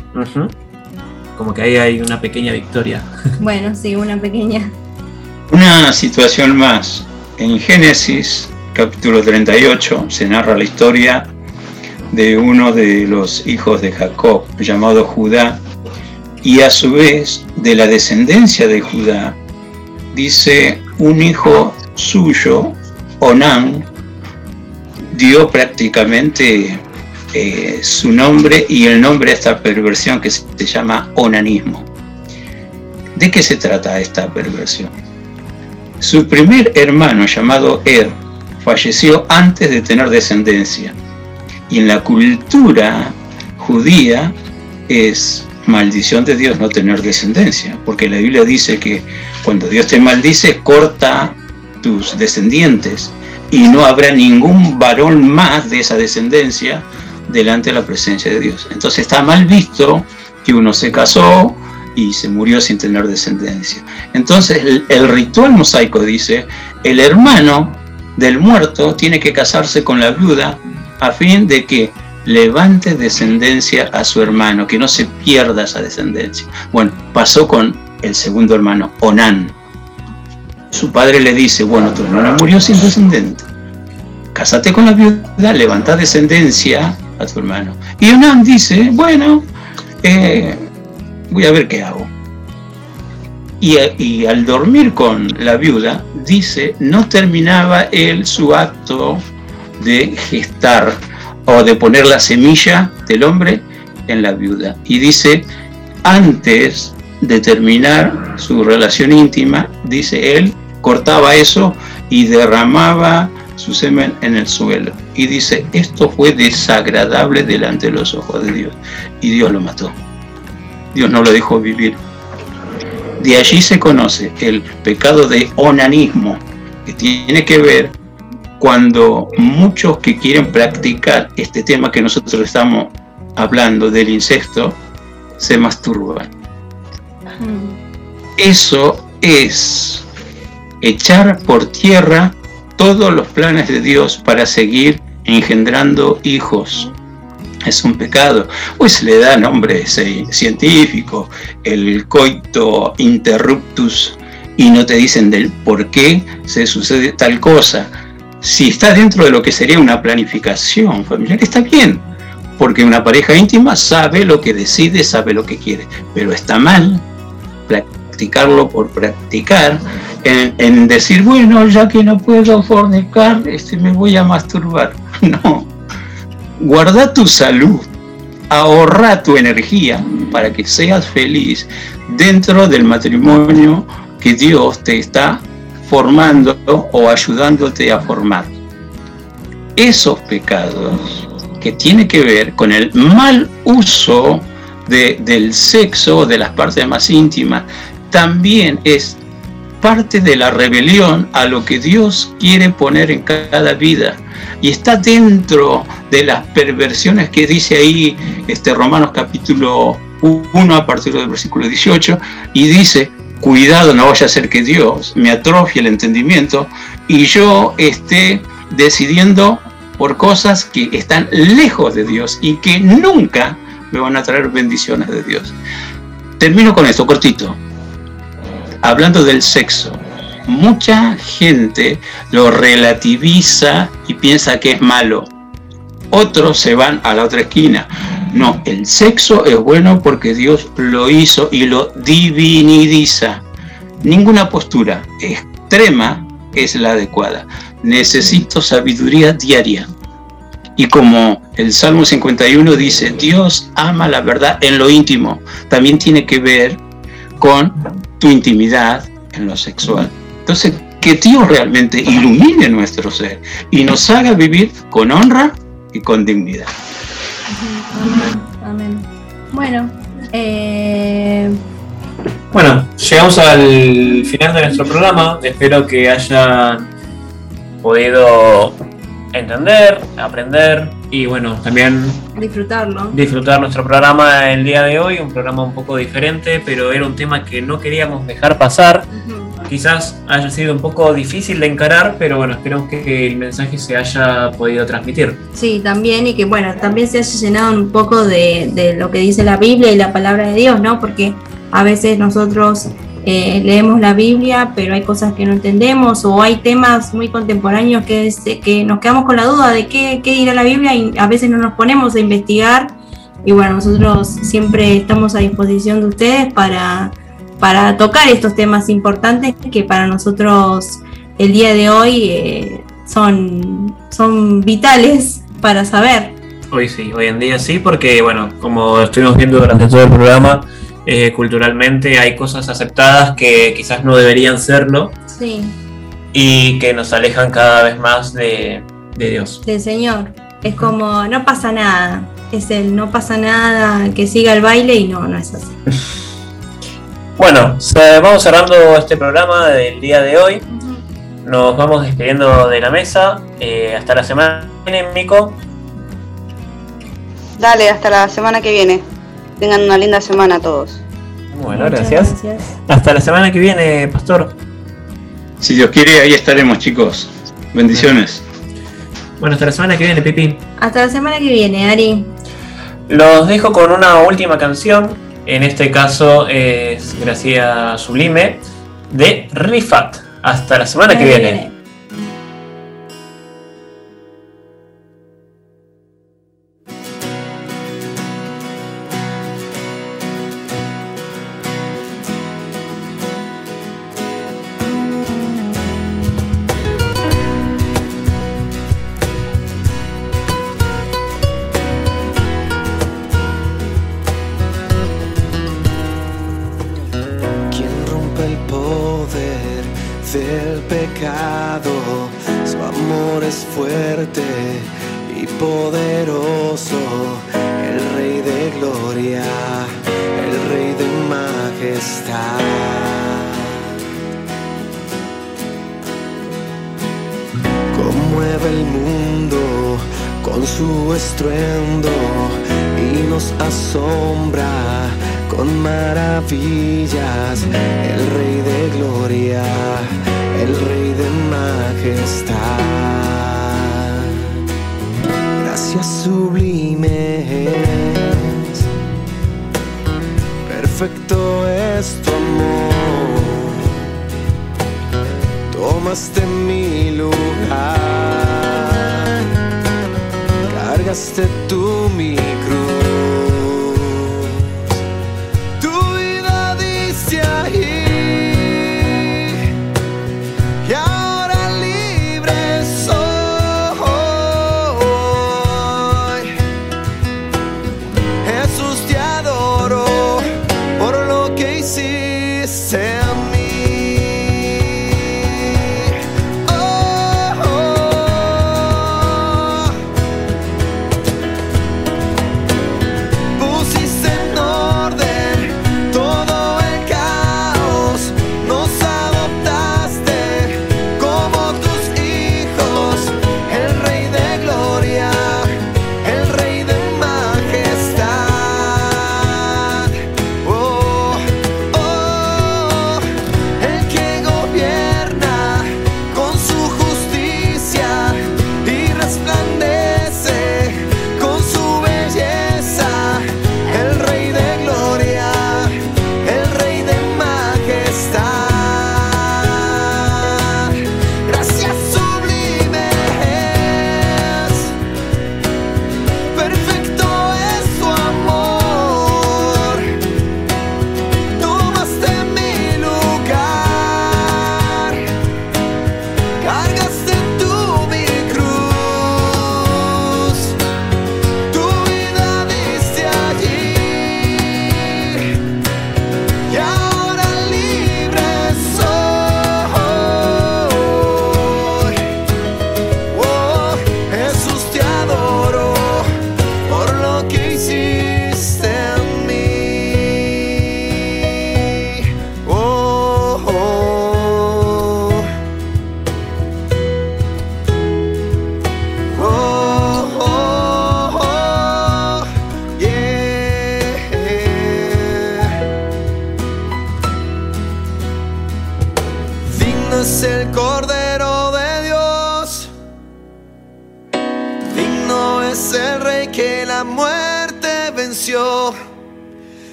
[SPEAKER 1] Como que ahí hay una pequeña victoria.
[SPEAKER 2] Bueno, sí, una pequeña.
[SPEAKER 4] Una situación más. En Génesis capítulo 38 se narra la historia de uno de los hijos de Jacob, llamado Judá, y a su vez de la descendencia de Judá, dice un hijo suyo, Onán, dio prácticamente eh, su nombre y el nombre a esta perversión que se llama onanismo. ¿De qué se trata esta perversión? Su primer hermano llamado Er falleció antes de tener descendencia y en la cultura judía es maldición de Dios no tener descendencia, porque la Biblia dice que cuando Dios te maldice, corta tus descendientes y no habrá ningún varón más de esa descendencia delante de la presencia de Dios. Entonces está mal visto que uno se casó y se murió sin tener descendencia. Entonces el, el ritual mosaico dice, el hermano del muerto tiene que casarse con la viuda a fin de que levante descendencia a su hermano, que no se pierda esa descendencia. Bueno, pasó con el segundo hermano, Onán. Su padre le dice, bueno, tu hermano murió sin descendiente. Cásate con la viuda, levanta descendencia a tu hermano. Y Onán dice, bueno, eh, voy a ver qué hago. Y, y, al dormir con la viuda, dice, no terminaba él su acto de gestar o de poner la semilla del hombre en la viuda. Y dice, antes de terminar su relación íntima, dice él, cortaba eso y derramaba su semen en el suelo. Y dice, esto fue desagradable delante de los ojos de Dios. Y Dios lo mató. Dios no lo dejó vivir. De allí se conoce el pecado de onanismo, que tiene que ver cuando muchos que quieren practicar este tema que nosotros estamos hablando del incesto, se masturban. Eso es echar por tierra todos los planes de Dios para seguir engendrando hijos. Es un pecado. Pues le da nombre científico, el coito interruptus, y no te dicen del por qué se sucede tal cosa si está dentro de lo que sería una planificación familiar, está bien, porque una pareja íntima sabe lo que decide, sabe lo que quiere, pero está mal practicarlo por practicar, en, decir, bueno, ya que no puedo fornicar, este, me voy a masturbar. No, guarda tu salud, ahorra tu energía para que seas feliz dentro del matrimonio que Dios te está formando o ayudándote a formar. Esos pecados que tienen que ver con el mal uso de, del sexo, de las partes más íntimas, también es parte de la rebelión a lo que Dios quiere poner en cada vida. Y está dentro de las perversiones que dice ahí este Romanos capítulo 1 a partir del versículo 18, y dice, cuidado, no vaya a ser que Dios me atrofie el entendimiento y yo esté decidiendo por cosas que están lejos de Dios y que nunca me van a traer bendiciones de Dios. Termino con esto, cortito. Hablando del sexo, mucha gente lo relativiza y piensa que es malo. Otros se van a la otra esquina. No, el sexo es bueno porque Dios lo hizo y lo diviniza. Ninguna postura extrema es la adecuada. Necesito sabiduría diaria. Y como el Salmo 51 dice, Dios ama la verdad en lo íntimo, también tiene que ver con tu intimidad en lo sexual. Entonces, que Dios realmente ilumine nuestro ser y nos haga vivir con honra y con dignidad.
[SPEAKER 2] Amén. Bueno, eh...
[SPEAKER 1] bueno, llegamos al final de nuestro programa. Espero que hayan podido entender, aprender y bueno, también
[SPEAKER 2] disfrutarlo.
[SPEAKER 1] Disfrutar nuestro programa el día de hoy, un programa un poco diferente, pero era un tema que no queríamos dejar pasar. Quizás haya sido un poco difícil de encarar, pero bueno, esperamos que el mensaje se haya podido transmitir.
[SPEAKER 2] Sí, también, y que bueno, también se haya llenado un poco de, de lo que dice la Biblia y la palabra de Dios, ¿no? Porque a veces nosotros eh, leemos la Biblia, pero hay cosas que no entendemos o hay temas muy contemporáneos que, es- que nos quedamos con la duda de qué, qué dirá la Biblia y a veces no nos ponemos a investigar. Y bueno, nosotros siempre estamos a disposición de ustedes para, para tocar estos temas importantes que para nosotros el día de hoy eh, son, son vitales para saber.
[SPEAKER 11] Hoy sí, hoy en día sí, porque bueno, como estuvimos viendo durante todo el programa, eh, culturalmente hay cosas aceptadas que quizás no deberían serlo
[SPEAKER 2] Sí,
[SPEAKER 11] y que nos alejan cada vez más de, de Dios.
[SPEAKER 2] del Señor. Es como, no pasa nada. Es el no pasa nada, que siga el baile y no, no es así.
[SPEAKER 11] Bueno, se- vamos cerrando este programa del día de hoy. Nos vamos despidiendo de la mesa. Eh, hasta la semana que viene, Mico.
[SPEAKER 3] Dale, hasta la semana que viene. Tengan una linda semana todos.
[SPEAKER 11] Bueno,
[SPEAKER 2] Muchas
[SPEAKER 11] gracias. Hasta la semana que viene, Pastor.
[SPEAKER 4] Si Dios quiere, ahí estaremos, chicos. Bendiciones.
[SPEAKER 11] Bueno, hasta la semana que viene, Pipi.
[SPEAKER 2] Hasta la semana que viene, Ari.
[SPEAKER 11] Los dejo con una última canción. En este caso es Gracia Sublime de Rifat. Hasta la semana que viene.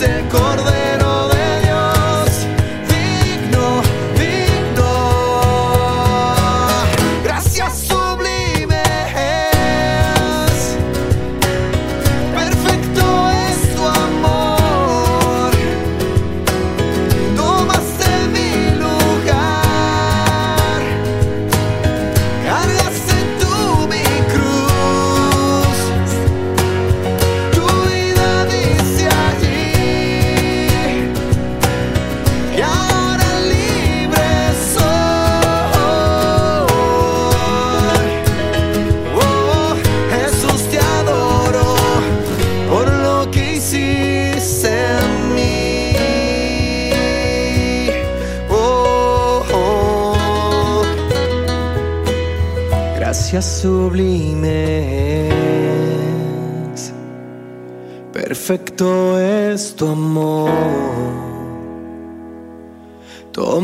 [SPEAKER 12] se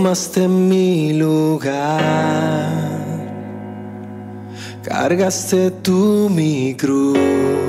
[SPEAKER 12] Tomaste mi lugar, cargaste tú mi cruz.